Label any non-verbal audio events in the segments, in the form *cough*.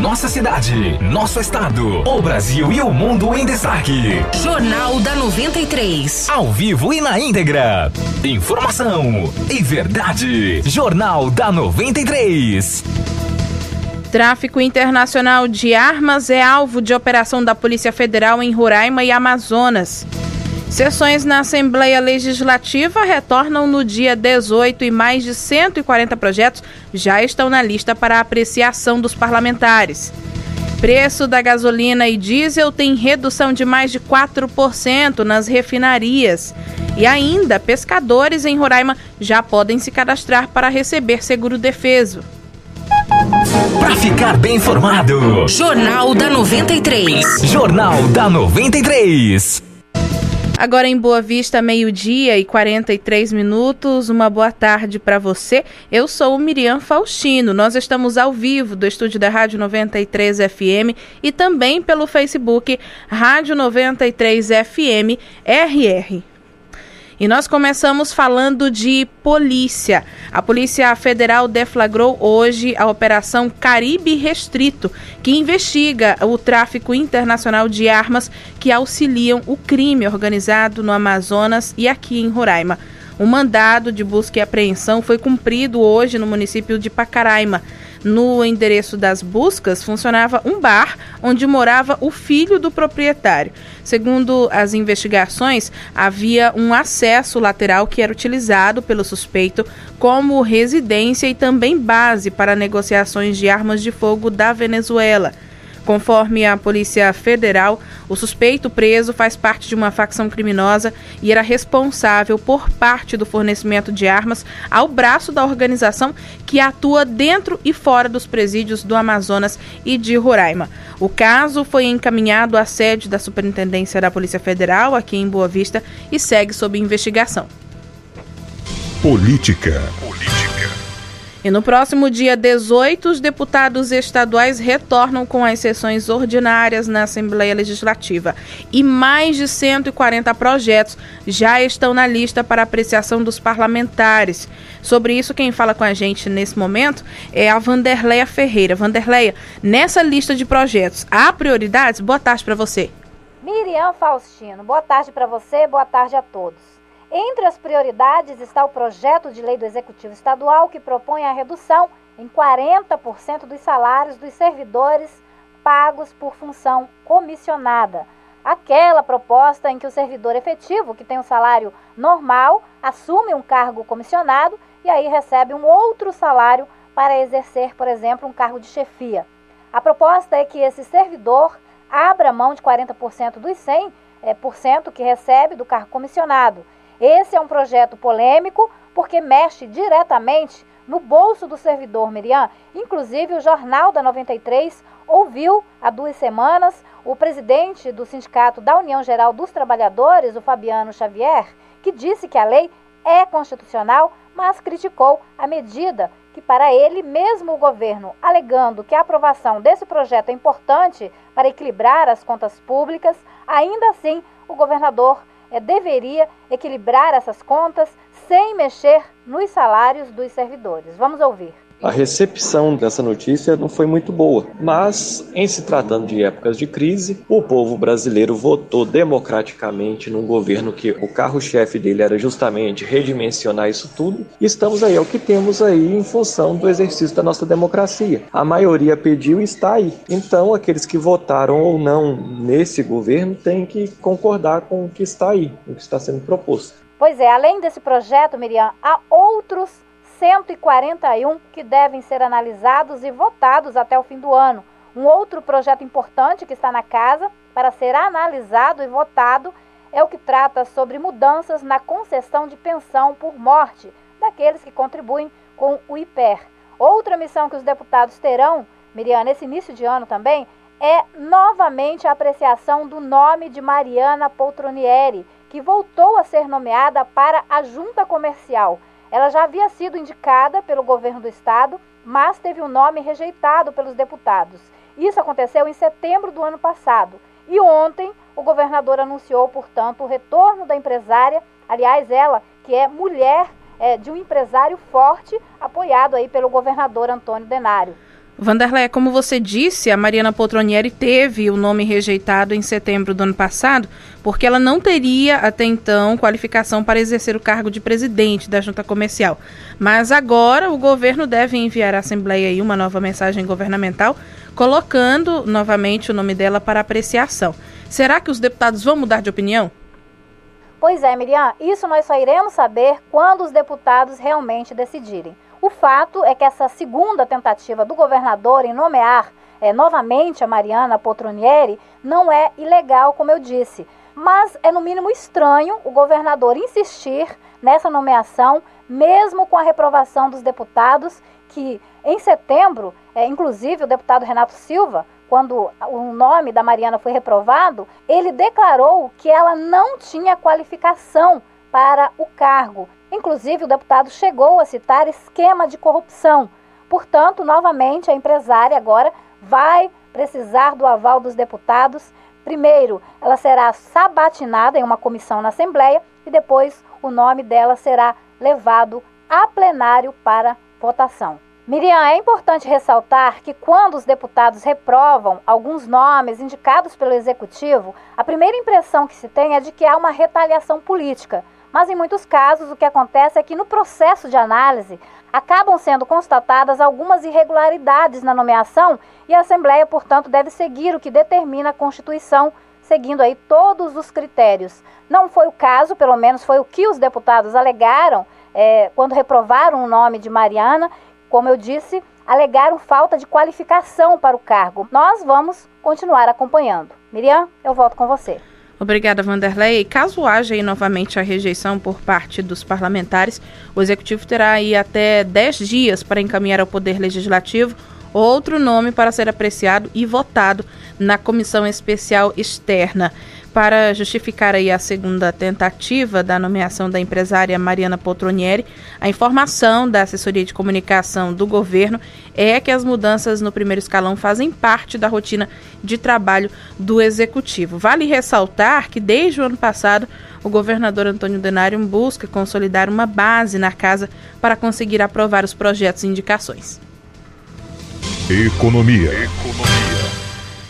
Nossa cidade, nosso estado, o Brasil e o mundo em destaque. Jornal da 93. Ao vivo e na íntegra. Informação e verdade. Jornal da 93. Tráfico internacional de armas é alvo de operação da Polícia Federal em Roraima e Amazonas. Sessões na Assembleia Legislativa retornam no dia 18 e mais de 140 projetos já estão na lista para apreciação dos parlamentares. Preço da gasolina e diesel tem redução de mais de 4% nas refinarias. E ainda, pescadores em Roraima já podem se cadastrar para receber seguro defeso. Para ficar bem informado. Jornal da 93. Jornal da 93. Agora em Boa Vista, meio-dia e 43 minutos. Uma boa tarde para você. Eu sou Miriam Faustino. Nós estamos ao vivo do estúdio da Rádio 93 FM e também pelo Facebook Rádio 93 FM RR. E nós começamos falando de polícia. A Polícia Federal deflagrou hoje a Operação Caribe Restrito, que investiga o tráfico internacional de armas que auxiliam o crime organizado no Amazonas e aqui em Roraima. Um mandado de busca e apreensão foi cumprido hoje no município de Pacaraima. No endereço das buscas funcionava um bar onde morava o filho do proprietário. Segundo as investigações, havia um acesso lateral que era utilizado pelo suspeito como residência e também base para negociações de armas de fogo da Venezuela. Conforme a Polícia Federal, o suspeito preso faz parte de uma facção criminosa e era responsável por parte do fornecimento de armas ao braço da organização que atua dentro e fora dos presídios do Amazonas e de Roraima. O caso foi encaminhado à sede da Superintendência da Polícia Federal, aqui em Boa Vista, e segue sob investigação. Política. E no próximo dia 18, os deputados estaduais retornam com as sessões ordinárias na Assembleia Legislativa. E mais de 140 projetos já estão na lista para apreciação dos parlamentares. Sobre isso, quem fala com a gente nesse momento é a Vanderleia Ferreira. Vanderleia, nessa lista de projetos, há prioridades? Boa tarde para você. Miriam Faustino, boa tarde para você, boa tarde a todos. Entre as prioridades está o projeto de lei do Executivo Estadual que propõe a redução em 40% dos salários dos servidores pagos por função comissionada. Aquela proposta em que o servidor efetivo, que tem um salário normal, assume um cargo comissionado e aí recebe um outro salário para exercer, por exemplo, um cargo de chefia. A proposta é que esse servidor abra mão de 40% dos 100% é, por cento que recebe do cargo comissionado esse é um projeto polêmico porque mexe diretamente no bolso do servidor Miriam. Inclusive, o Jornal da 93 ouviu há duas semanas o presidente do Sindicato da União Geral dos Trabalhadores, o Fabiano Xavier, que disse que a lei é constitucional, mas criticou a medida que, para ele, mesmo o governo alegando que a aprovação desse projeto é importante para equilibrar as contas públicas, ainda assim o governador é, deveria equilibrar essas contas sem mexer nos salários dos servidores. Vamos ouvir. A recepção dessa notícia não foi muito boa, mas em se tratando de épocas de crise, o povo brasileiro votou democraticamente num governo que o carro-chefe dele era justamente redimensionar isso tudo. E estamos aí, é o que temos aí em função do exercício da nossa democracia. A maioria pediu e está aí. Então, aqueles que votaram ou não nesse governo têm que concordar com o que está aí, o que está sendo proposto. Pois é, além desse projeto, Miriam, há outros 141 que devem ser analisados e votados até o fim do ano. Um outro projeto importante que está na casa para ser analisado e votado é o que trata sobre mudanças na concessão de pensão por morte daqueles que contribuem com o IPER. Outra missão que os deputados terão, Miriam, nesse início de ano também, é novamente a apreciação do nome de Mariana Poltronieri, que voltou a ser nomeada para a Junta Comercial. Ela já havia sido indicada pelo governo do estado, mas teve o um nome rejeitado pelos deputados. Isso aconteceu em setembro do ano passado. E ontem o governador anunciou, portanto, o retorno da empresária, aliás, ela que é mulher é, de um empresário forte, apoiado aí pelo governador Antônio Denário. Vanderlei, como você disse, a Mariana Poltronieri teve o nome rejeitado em setembro do ano passado, porque ela não teria até então qualificação para exercer o cargo de presidente da junta comercial. Mas agora o governo deve enviar à Assembleia uma nova mensagem governamental, colocando novamente o nome dela para apreciação. Será que os deputados vão mudar de opinião? Pois é, Miriam, isso nós só iremos saber quando os deputados realmente decidirem. O fato é que essa segunda tentativa do governador em nomear é, novamente a Mariana Poltronieri não é ilegal, como eu disse, mas é no mínimo estranho o governador insistir nessa nomeação, mesmo com a reprovação dos deputados, que em setembro, é, inclusive o deputado Renato Silva, quando o nome da Mariana foi reprovado, ele declarou que ela não tinha qualificação para o cargo Inclusive, o deputado chegou a citar esquema de corrupção. Portanto, novamente, a empresária agora vai precisar do aval dos deputados. Primeiro, ela será sabatinada em uma comissão na Assembleia e depois o nome dela será levado a plenário para votação. Miriam, é importante ressaltar que quando os deputados reprovam alguns nomes indicados pelo executivo, a primeira impressão que se tem é de que há uma retaliação política. Mas em muitos casos o que acontece é que no processo de análise acabam sendo constatadas algumas irregularidades na nomeação e a Assembleia, portanto, deve seguir o que determina a Constituição, seguindo aí todos os critérios. Não foi o caso, pelo menos foi o que os deputados alegaram é, quando reprovaram o nome de Mariana. Como eu disse, alegaram falta de qualificação para o cargo. Nós vamos continuar acompanhando. Miriam, eu volto com você. Obrigada, Vanderlei. Caso haja aí novamente a rejeição por parte dos parlamentares, o Executivo terá aí até 10 dias para encaminhar ao Poder Legislativo outro nome para ser apreciado e votado na Comissão Especial Externa para justificar aí a segunda tentativa da nomeação da empresária Mariana Poltronieri, a informação da assessoria de comunicação do governo é que as mudanças no primeiro escalão fazem parte da rotina de trabalho do executivo. Vale ressaltar que desde o ano passado o governador Antônio Denário busca consolidar uma base na casa para conseguir aprovar os projetos e indicações. Economia. Economia.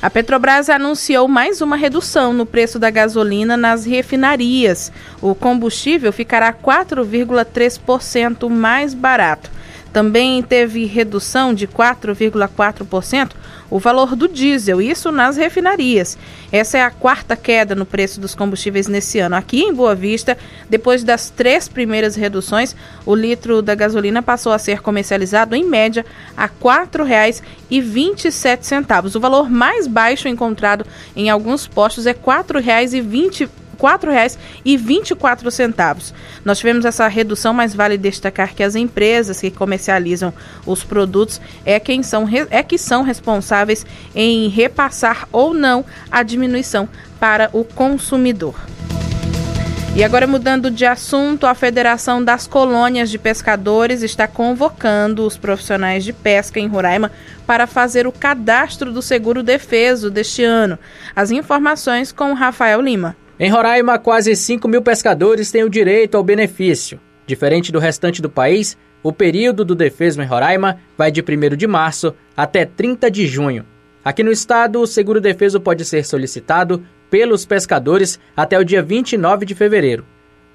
A Petrobras anunciou mais uma redução no preço da gasolina nas refinarias. O combustível ficará 4,3% mais barato. Também teve redução de 4,4% o valor do diesel, isso nas refinarias. Essa é a quarta queda no preço dos combustíveis nesse ano. Aqui em Boa Vista, depois das três primeiras reduções, o litro da gasolina passou a ser comercializado em média a R$ 4,27. O valor mais baixo encontrado em alguns postos é R$ 4,20 R$ 4,24. Nós tivemos essa redução, mas vale destacar que as empresas que comercializam os produtos é, quem são, é que são responsáveis em repassar ou não a diminuição para o consumidor. E agora mudando de assunto, a Federação das Colônias de Pescadores está convocando os profissionais de pesca em Roraima para fazer o cadastro do seguro defeso deste ano. As informações com Rafael Lima. Em Roraima, quase 5 mil pescadores têm o direito ao benefício. Diferente do restante do país, o período do defeso em Roraima vai de 1 de março até 30 de junho. Aqui no estado, o seguro defeso pode ser solicitado pelos pescadores até o dia 29 de fevereiro.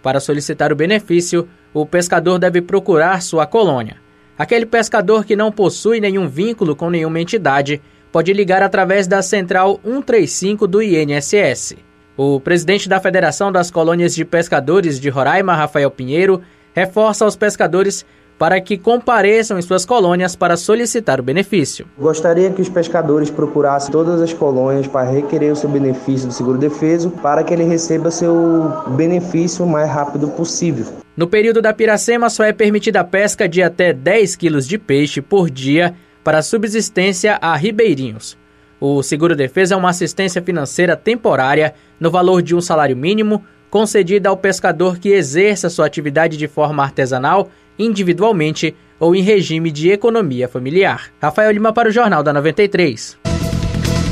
Para solicitar o benefício, o pescador deve procurar sua colônia. Aquele pescador que não possui nenhum vínculo com nenhuma entidade pode ligar através da Central 135 do INSS. O presidente da Federação das Colônias de Pescadores de Roraima, Rafael Pinheiro, reforça aos pescadores para que compareçam em suas colônias para solicitar o benefício. Gostaria que os pescadores procurassem todas as colônias para requerer o seu benefício do seguro defeso para que ele receba seu benefício o mais rápido possível. No período da Piracema só é permitida a pesca de até 10 quilos de peixe por dia para subsistência a ribeirinhos. O seguro-defesa é uma assistência financeira temporária no valor de um salário mínimo concedida ao pescador que exerça sua atividade de forma artesanal, individualmente ou em regime de economia familiar. Rafael Lima para o Jornal da 93.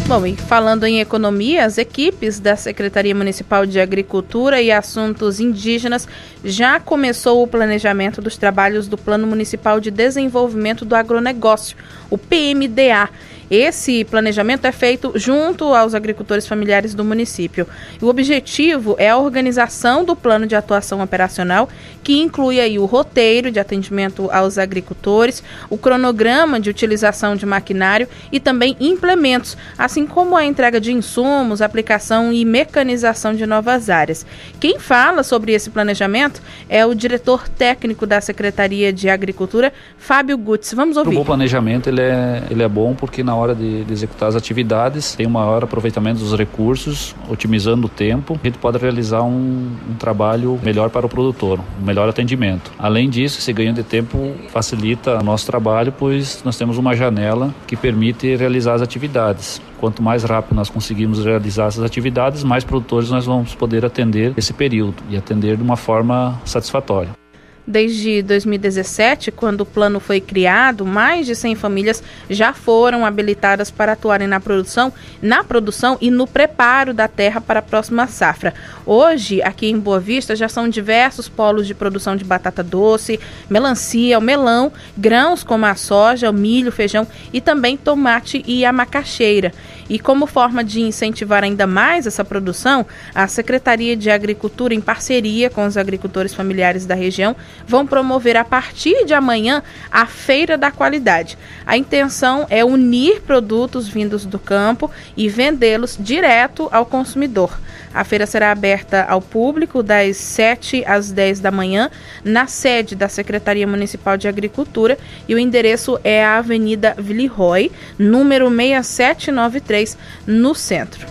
Bom, e falando em economia, as equipes da Secretaria Municipal de Agricultura e Assuntos Indígenas já começou o planejamento dos trabalhos do Plano Municipal de Desenvolvimento do Agronegócio, o PMDA esse planejamento é feito junto aos agricultores familiares do município. o objetivo é a organização do plano de atuação operacional, que inclui aí o roteiro de atendimento aos agricultores, o cronograma de utilização de maquinário e também implementos, assim como a entrega de insumos, aplicação e mecanização de novas áreas. Quem fala sobre esse planejamento é o diretor técnico da Secretaria de Agricultura, Fábio Gutz. Vamos ouvir. O bom planejamento ele é, ele é bom porque na hora hora de, de, executar as atividades, tem um maior aproveitamento dos recursos, otimizando o tempo, a gente pode realizar um, um trabalho melhor para o produtor, um melhor atendimento. Além disso, esse ganho de tempo facilita o nosso trabalho, pois nós temos uma janela que permite realizar as atividades. Quanto mais rápido nós conseguimos realizar essas atividades, mais produtores nós vamos poder atender esse período e atender de uma forma satisfatória. Desde 2017, quando o plano foi criado, mais de 100 famílias já foram habilitadas para atuarem na produção, na produção e no preparo da terra para a próxima safra. Hoje, aqui em Boa Vista, já são diversos polos de produção de batata doce, melancia, melão, grãos como a soja, o milho, o feijão e também tomate e a macaxeira. E como forma de incentivar ainda mais essa produção, a Secretaria de Agricultura, em parceria com os agricultores familiares da região, vão promover a partir de amanhã a Feira da Qualidade. A intenção é unir produtos vindos do campo e vendê-los direto ao consumidor. A feira será aberta ao público das 7 às 10 da manhã na sede da Secretaria Municipal de Agricultura e o endereço é a Avenida Villeroy, número 6793, no centro.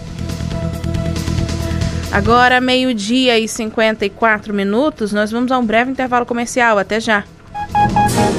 Agora, meio-dia e 54 minutos, nós vamos a um breve intervalo comercial. Até já.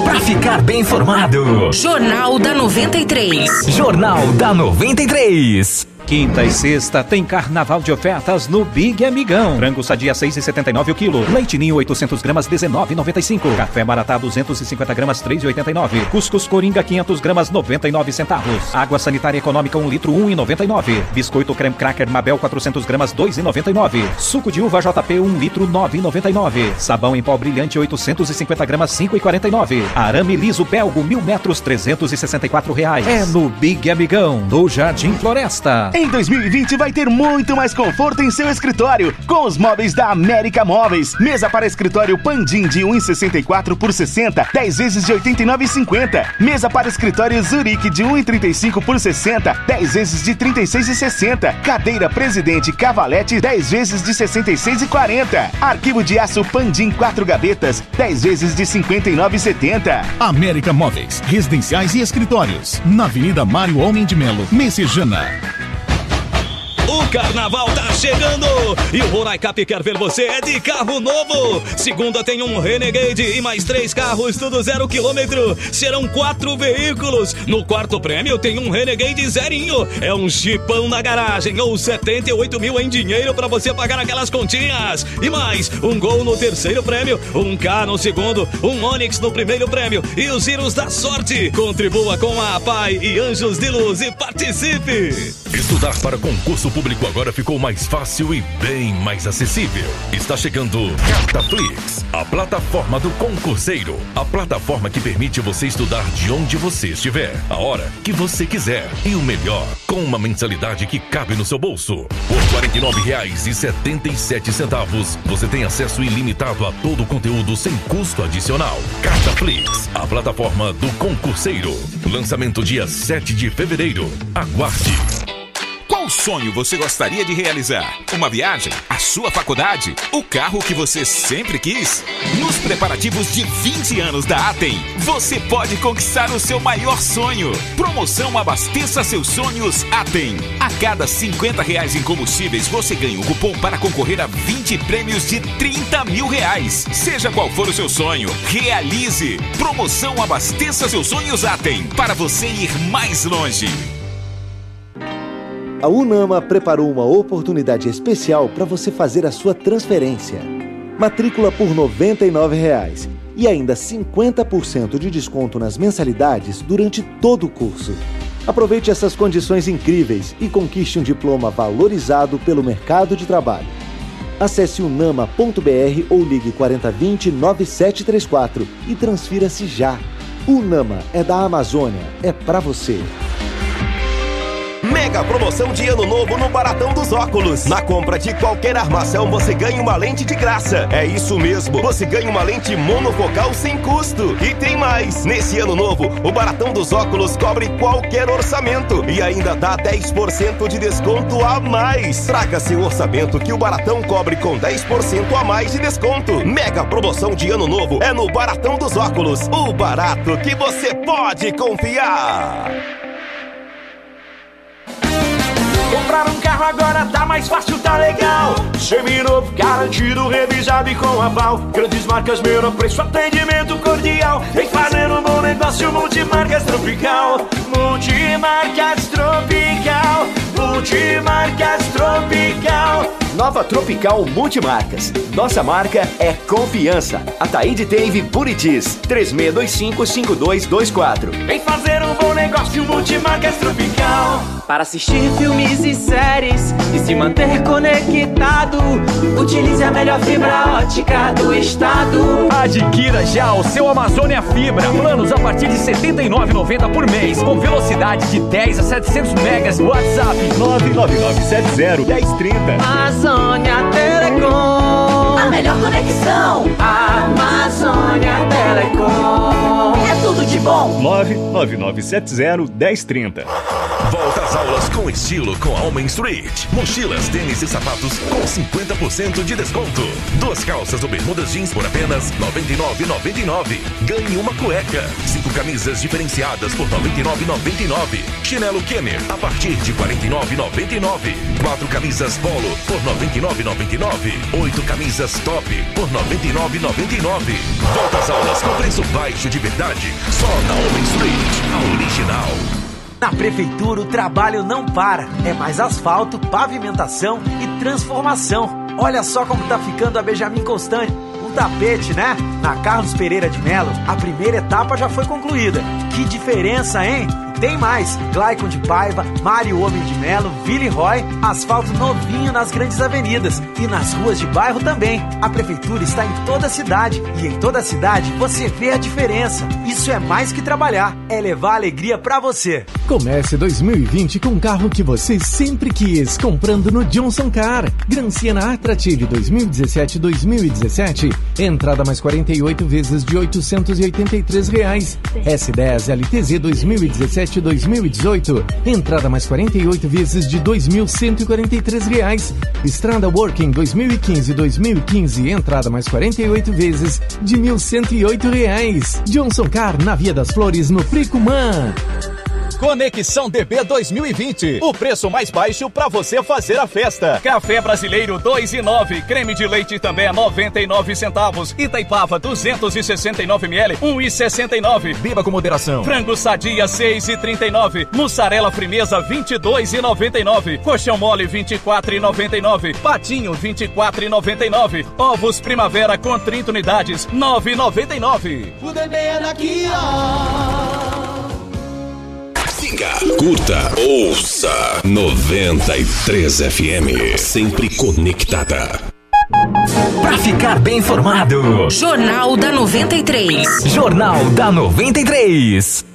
Para ficar bem informado, Jornal da 93. Jornal da 93. Quinta e sexta tem carnaval de ofertas no Big Amigão. Frango sadia 6,79 o quilo. Leite ninho 800 gramas 19,95. Café maratá 250 gramas 3,89. Cuscuz coringa 500 gramas 99 centavos. Água sanitária econômica 1 litro 1,99. Biscoito creme cracker Mabel 400 gramas 2,99. Suco de uva JP 1 litro 9,99. Sabão em pó brilhante 850 gramas 5,49. Arame liso belgo 1000 metros 364 reais. É no Big Amigão, do Jardim Floresta. Em 2020 vai ter muito mais conforto em seu escritório com os móveis da América Móveis. Mesa para escritório Pandim de 1,64 por 60, 10 vezes de 89,50. Mesa para escritório Zurique de 1,35 por 60, 10 vezes de 36,60. Cadeira Presidente Cavalete 10 vezes de 66,40. Arquivo de aço Pandim 4 gavetas 10 vezes de 59,70. América Móveis, residenciais e escritórios. Na Avenida Mário Homem de Melo, Messejana. O carnaval tá chegando e o Roraicap quer ver você de carro novo. Segunda tem um Renegade e mais três carros, tudo zero quilômetro. Serão quatro veículos. No quarto prêmio tem um Renegade zerinho. É um chipão na garagem ou 78 mil em dinheiro para você pagar aquelas continhas. E mais, um gol no terceiro prêmio, um K no segundo, um Onix no primeiro prêmio e os giros da sorte. Contribua com a Pai e Anjos de Luz e participe. Estudar para concurso público agora ficou mais fácil e bem mais acessível. Está chegando Cataflix, a plataforma do concurseiro. A plataforma que permite você estudar de onde você estiver, a hora que você quiser. E o melhor, com uma mensalidade que cabe no seu bolso. Por R$ 49,77, você tem acesso ilimitado a todo o conteúdo sem custo adicional. Cataflix, a plataforma do concurseiro. Lançamento dia 7 de fevereiro. Aguarde. Sonho você gostaria de realizar? Uma viagem? A sua faculdade? O carro que você sempre quis? Nos preparativos de 20 anos da Atem, você pode conquistar o seu maior sonho. Promoção Abasteça Seus Sonhos Atem. A cada 50 reais em combustíveis, você ganha um cupom para concorrer a 20 prêmios de 30 mil reais. Seja qual for o seu sonho, realize. Promoção Abasteça Seus Sonhos Atem. Para você ir mais longe a Unama preparou uma oportunidade especial para você fazer a sua transferência. Matrícula por R$ 99,00 e ainda 50% de desconto nas mensalidades durante todo o curso. Aproveite essas condições incríveis e conquiste um diploma valorizado pelo mercado de trabalho. Acesse unama.br ou ligue 4020 9734 e transfira-se já. O Nama é da Amazônia, é para você. Mega promoção de ano novo no Baratão dos Óculos. Na compra de qualquer armação, você ganha uma lente de graça. É isso mesmo, você ganha uma lente monofocal sem custo. E tem mais! Nesse ano novo, o Baratão dos Óculos cobre qualquer orçamento e ainda dá 10% de desconto a mais. Traga seu orçamento que o Baratão cobre com 10% a mais de desconto. Mega promoção de ano novo é no Baratão dos Óculos. O barato que você pode confiar. Carro agora tá mais fácil, tá legal. Seminovo, garantido, revisado e com aval. Grandes marcas, menor preço, atendimento cordial. Vem fazer um bom negócio, Multimarcas Tropical. Multimarcas Tropical. Multimarcas Tropical. Nova Tropical Multimarcas. Nossa marca é confiança. Ataíde Teve Buritis. 36255224. Vem fazer um bom negócio, Multimarcas Tropical. Para assistir filmes e séries e se manter conectado, utilize a melhor fibra ótica do estado. Adquira já o seu Amazônia Fibra. Planos a partir de R$ 79,90 por mês, com velocidade de 10 a 700 megas. WhatsApp 99970 Amazônia Telecom. A melhor conexão. Amazônia 99970 1030. Volta às aulas com estilo com a Homem Street. Mochilas, tênis e sapatos com 50% de desconto. Duas calças ou bermudas jeans por apenas R$ 99,99. Ganhe uma cueca. Cinco camisas diferenciadas por R$ 99,99. Chinelo Kenner a partir de R$ 49,99. Quatro camisas Polo por R$ 99,99. Oito camisas Top por R$ 99,99. Volta às aulas com preço baixo de verdade. Só na Homem Street, a original. Na prefeitura o trabalho não para. É mais asfalto, pavimentação e transformação. Olha só como tá ficando a Benjamin Constant. Um tapete, né? Na Carlos Pereira de Melo, a primeira etapa já foi concluída. Que diferença, hein? Tem mais! Glaicon de Paiva, Mário Homem de Melo, Ville Roy, asfalto novinho nas grandes avenidas e nas ruas de bairro também. A prefeitura está em toda a cidade e em toda a cidade você vê a diferença. Isso é mais que trabalhar, é levar alegria para você. Comece 2020 com o carro que você sempre quis, comprando no Johnson Car. Gran Siena Attractive 2017-2017, entrada mais 48 vezes de 883 reais. S10 LTZ 2017 2018, entrada mais 48 vezes de 2.143 reais. Estrada Working 2015-2015, entrada mais 48 vezes de 1.108 reais. Johnson Car na Via das Flores, no Fricumã. Conexão DB 2020. O preço mais baixo para você fazer a festa. Café brasileiro 2 e 9. Creme de leite também a 99 centavos. Itaipava 269 ml 1,69. Beba com moderação. Frango sadia 6 e 39. Mussarela frimeza 22 e 99. Colchão mole 24 e 99. Patinho 24 e 99. Ovos primavera com 30 unidades 9,99. O DB é daqui, ó. Siga, curta, ouça 93 FM. Sempre conectada. Pra ficar bem informado. Jornal da 93. Jornal da 93.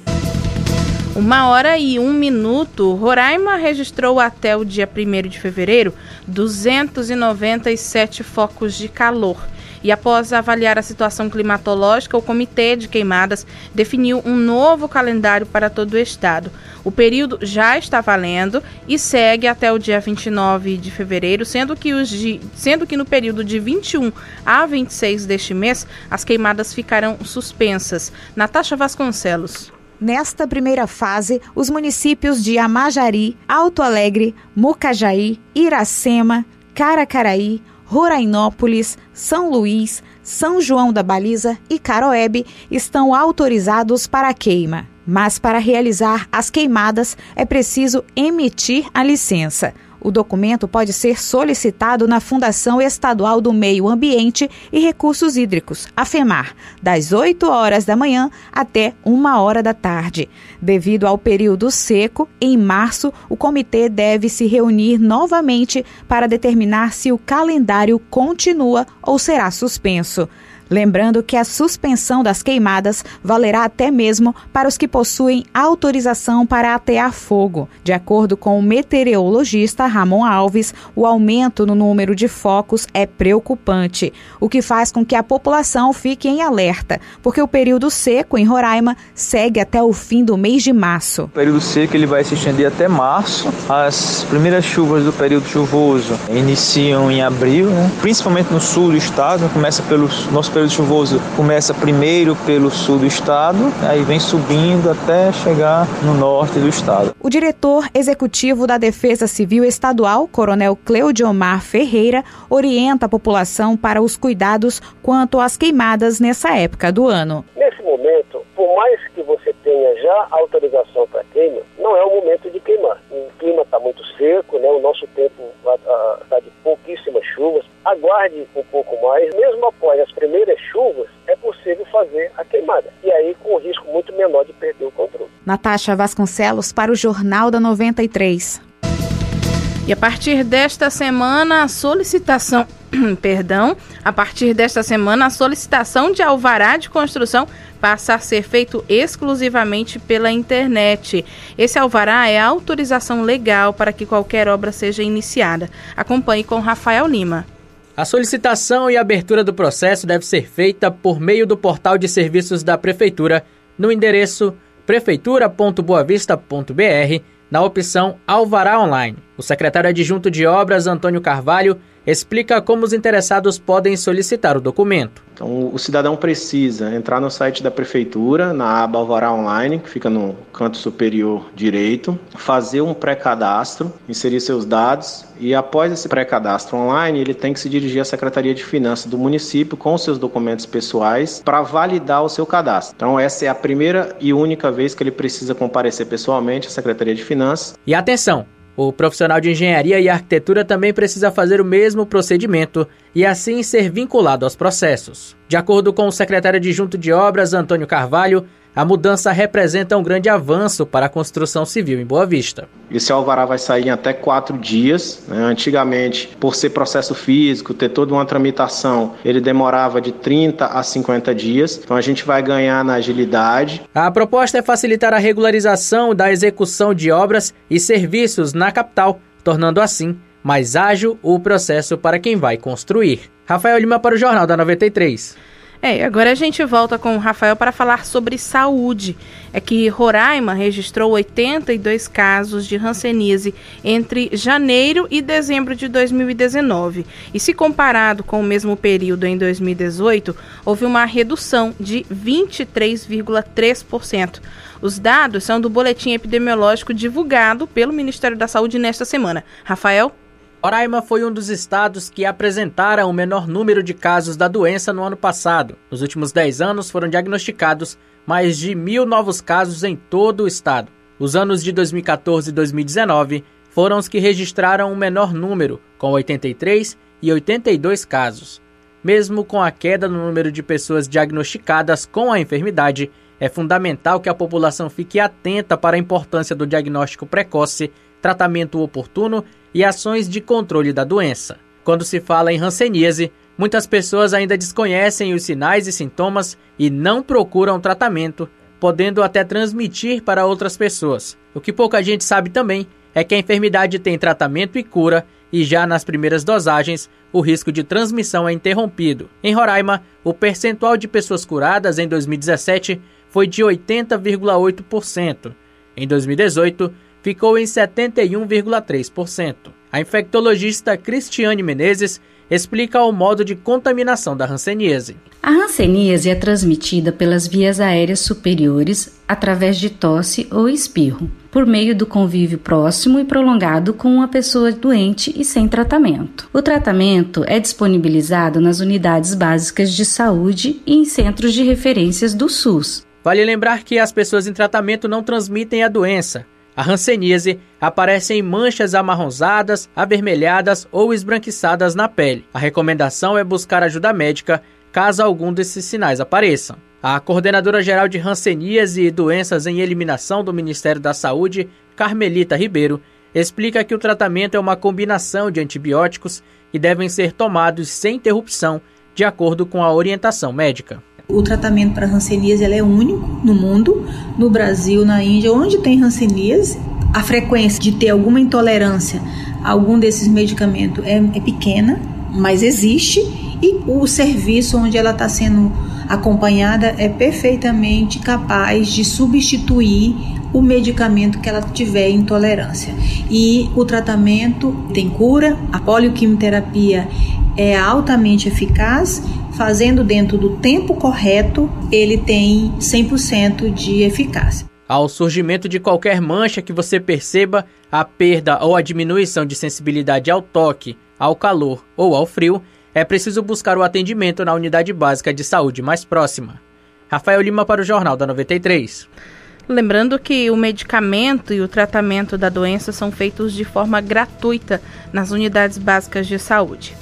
Uma hora e um minuto, Roraima registrou até o dia 1 de fevereiro 297 focos de calor. E após avaliar a situação climatológica, o Comitê de Queimadas definiu um novo calendário para todo o estado. O período já está valendo e segue até o dia 29 de fevereiro, sendo que, os di... sendo que no período de 21 a 26 deste mês, as queimadas ficarão suspensas. Natasha Vasconcelos. Nesta primeira fase, os municípios de Amajari, Alto Alegre, Mucajaí, Iracema, Caracaraí, Rorainópolis, São Luís, São João da Baliza e Caroebe estão autorizados para a queima. Mas para realizar as queimadas é preciso emitir a licença. O documento pode ser solicitado na Fundação Estadual do Meio Ambiente e Recursos Hídricos, a FEMAR, das 8 horas da manhã até 1 hora da tarde. Devido ao período seco, em março, o comitê deve se reunir novamente para determinar se o calendário continua ou será suspenso. Lembrando que a suspensão das queimadas valerá até mesmo para os que possuem autorização para atear fogo. De acordo com o meteorologista Ramon Alves, o aumento no número de focos é preocupante, o que faz com que a população fique em alerta, porque o período seco em Roraima segue até o fim do mês de março. O período seco ele vai se estender até março. As primeiras chuvas do período chuvoso iniciam em abril, né? principalmente no sul do estado, começa pelo nosso período chuvoso começa primeiro pelo sul do estado, aí vem subindo até chegar no norte do estado. O diretor executivo da Defesa Civil Estadual, Coronel Cleudiomar Ferreira, orienta a população para os cuidados quanto às queimadas nessa época do ano. Nesse momento, por mais que você tenha já autorização para queima, não é o momento de queimar. O clima está muito seco, né? o nosso tempo pouquíssimas chuvas. Aguarde um pouco mais, mesmo após as primeiras chuvas, é possível fazer a queimada. E aí com um risco muito menor de perder o controle. Natasha Vasconcelos para o Jornal da 93. E a partir desta semana, a solicitação, *clears throat* perdão, a partir desta semana, a solicitação de alvará de construção passa a ser feito exclusivamente pela internet. Esse alvará é a autorização legal para que qualquer obra seja iniciada. Acompanhe com Rafael Lima. A solicitação e abertura do processo deve ser feita por meio do portal de serviços da Prefeitura no endereço prefeitura.boavista.br na opção Alvará Online. O secretário adjunto de obras, Antônio Carvalho, explica como os interessados podem solicitar o documento. Então, o cidadão precisa entrar no site da prefeitura, na aba Alvará Online, que fica no canto superior direito, fazer um pré-cadastro, inserir seus dados e após esse pré-cadastro online, ele tem que se dirigir à Secretaria de Finanças do município com seus documentos pessoais para validar o seu cadastro. Então, essa é a primeira e única vez que ele precisa comparecer pessoalmente à Secretaria de Finanças. E atenção, o profissional de engenharia e arquitetura também precisa fazer o mesmo procedimento e assim ser vinculado aos processos. De acordo com o secretário adjunto de obras, Antônio Carvalho, a mudança representa um grande avanço para a construção civil em Boa Vista. Esse alvará vai sair em até quatro dias. Né? Antigamente, por ser processo físico, ter toda uma tramitação, ele demorava de 30 a 50 dias. Então a gente vai ganhar na agilidade. A proposta é facilitar a regularização da execução de obras e serviços na capital, tornando assim mais ágil o processo para quem vai construir. Rafael Lima para o Jornal da 93. É, agora a gente volta com o Rafael para falar sobre saúde. É que Roraima registrou 82 casos de hanseníase entre janeiro e dezembro de 2019. E se comparado com o mesmo período em 2018, houve uma redução de 23,3%. Os dados são do boletim epidemiológico divulgado pelo Ministério da Saúde nesta semana. Rafael? Roraima foi um dos estados que apresentaram o menor número de casos da doença no ano passado. Nos últimos 10 anos foram diagnosticados mais de mil novos casos em todo o estado. Os anos de 2014 e 2019 foram os que registraram o menor número, com 83 e 82 casos. Mesmo com a queda no número de pessoas diagnosticadas com a enfermidade, é fundamental que a população fique atenta para a importância do diagnóstico precoce, tratamento oportuno e ações de controle da doença. Quando se fala em hanseníase, muitas pessoas ainda desconhecem os sinais e sintomas e não procuram tratamento, podendo até transmitir para outras pessoas. O que pouca gente sabe também é que a enfermidade tem tratamento e cura e já nas primeiras dosagens o risco de transmissão é interrompido. Em Roraima, o percentual de pessoas curadas em 2017 foi de 80,8%. Em 2018, ficou em 71,3%. A infectologista Cristiane Menezes explica o modo de contaminação da hanseníase. A hanseníase é transmitida pelas vias aéreas superiores através de tosse ou espirro, por meio do convívio próximo e prolongado com uma pessoa doente e sem tratamento. O tratamento é disponibilizado nas unidades básicas de saúde e em centros de referências do SUS. Vale lembrar que as pessoas em tratamento não transmitem a doença. A hanseníase aparece em manchas amarronzadas, avermelhadas ou esbranquiçadas na pele. A recomendação é buscar ajuda médica caso algum desses sinais apareçam. A coordenadora geral de hanseníase e doenças em eliminação do Ministério da Saúde, Carmelita Ribeiro, explica que o tratamento é uma combinação de antibióticos e devem ser tomados sem interrupção, de acordo com a orientação médica. O tratamento para hanseníase é único no mundo, no Brasil, na Índia, onde tem hanseníase, a frequência de ter alguma intolerância a algum desses medicamentos é, é pequena, mas existe, e o serviço onde ela está sendo acompanhada é perfeitamente capaz de substituir o medicamento que ela tiver intolerância. E o tratamento tem cura, a polioquimioterapia é altamente eficaz fazendo dentro do tempo correto, ele tem 100% de eficácia. Ao surgimento de qualquer mancha que você perceba, a perda ou a diminuição de sensibilidade ao toque, ao calor ou ao frio, é preciso buscar o atendimento na unidade básica de saúde mais próxima. Rafael Lima para o Jornal da 93. Lembrando que o medicamento e o tratamento da doença são feitos de forma gratuita nas unidades básicas de saúde.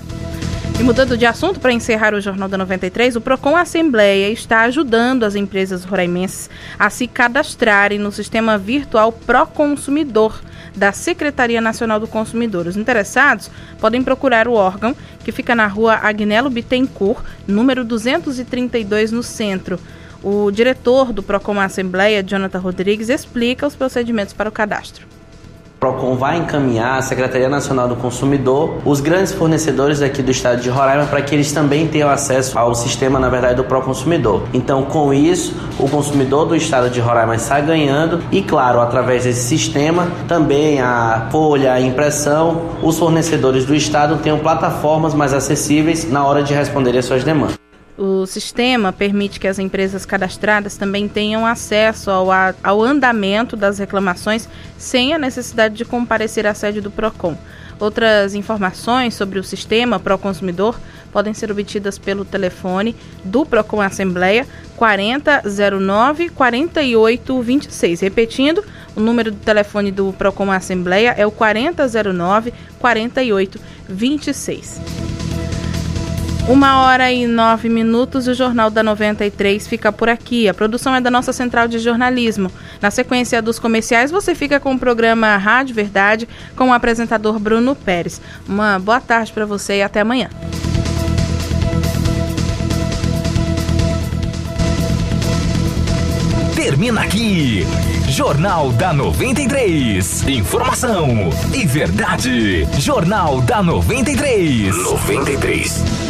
E mudando de assunto para encerrar o Jornal da 93, o Procon Assembleia está ajudando as empresas roraimenses a se cadastrarem no sistema virtual Proconsumidor da Secretaria Nacional do Consumidor. Os interessados podem procurar o órgão que fica na rua Agnelo Bittencourt, número 232, no centro. O diretor do Procon Assembleia, Jonathan Rodrigues, explica os procedimentos para o cadastro. PROCON vai encaminhar à Secretaria Nacional do Consumidor os grandes fornecedores aqui do estado de Roraima para que eles também tenham acesso ao sistema, na verdade, do Proconsumidor. Então, com isso, o consumidor do estado de Roraima está ganhando e, claro, através desse sistema, também a folha, a impressão, os fornecedores do estado tenham plataformas mais acessíveis na hora de responder às suas demandas. O sistema permite que as empresas cadastradas também tenham acesso ao, ao andamento das reclamações sem a necessidade de comparecer à sede do PROCON. Outras informações sobre o sistema Proconsumidor podem ser obtidas pelo telefone do Procon Assembleia 4009 4826. Repetindo, o número do telefone do Procon Assembleia é o 4009 4826. Uma hora e nove minutos, o Jornal da 93 fica por aqui. A produção é da nossa central de jornalismo. Na sequência dos comerciais, você fica com o programa Rádio Verdade com o apresentador Bruno Pérez. Uma boa tarde para você e até amanhã. Termina aqui. Jornal da 93. Informação e verdade. Jornal da 93. 93.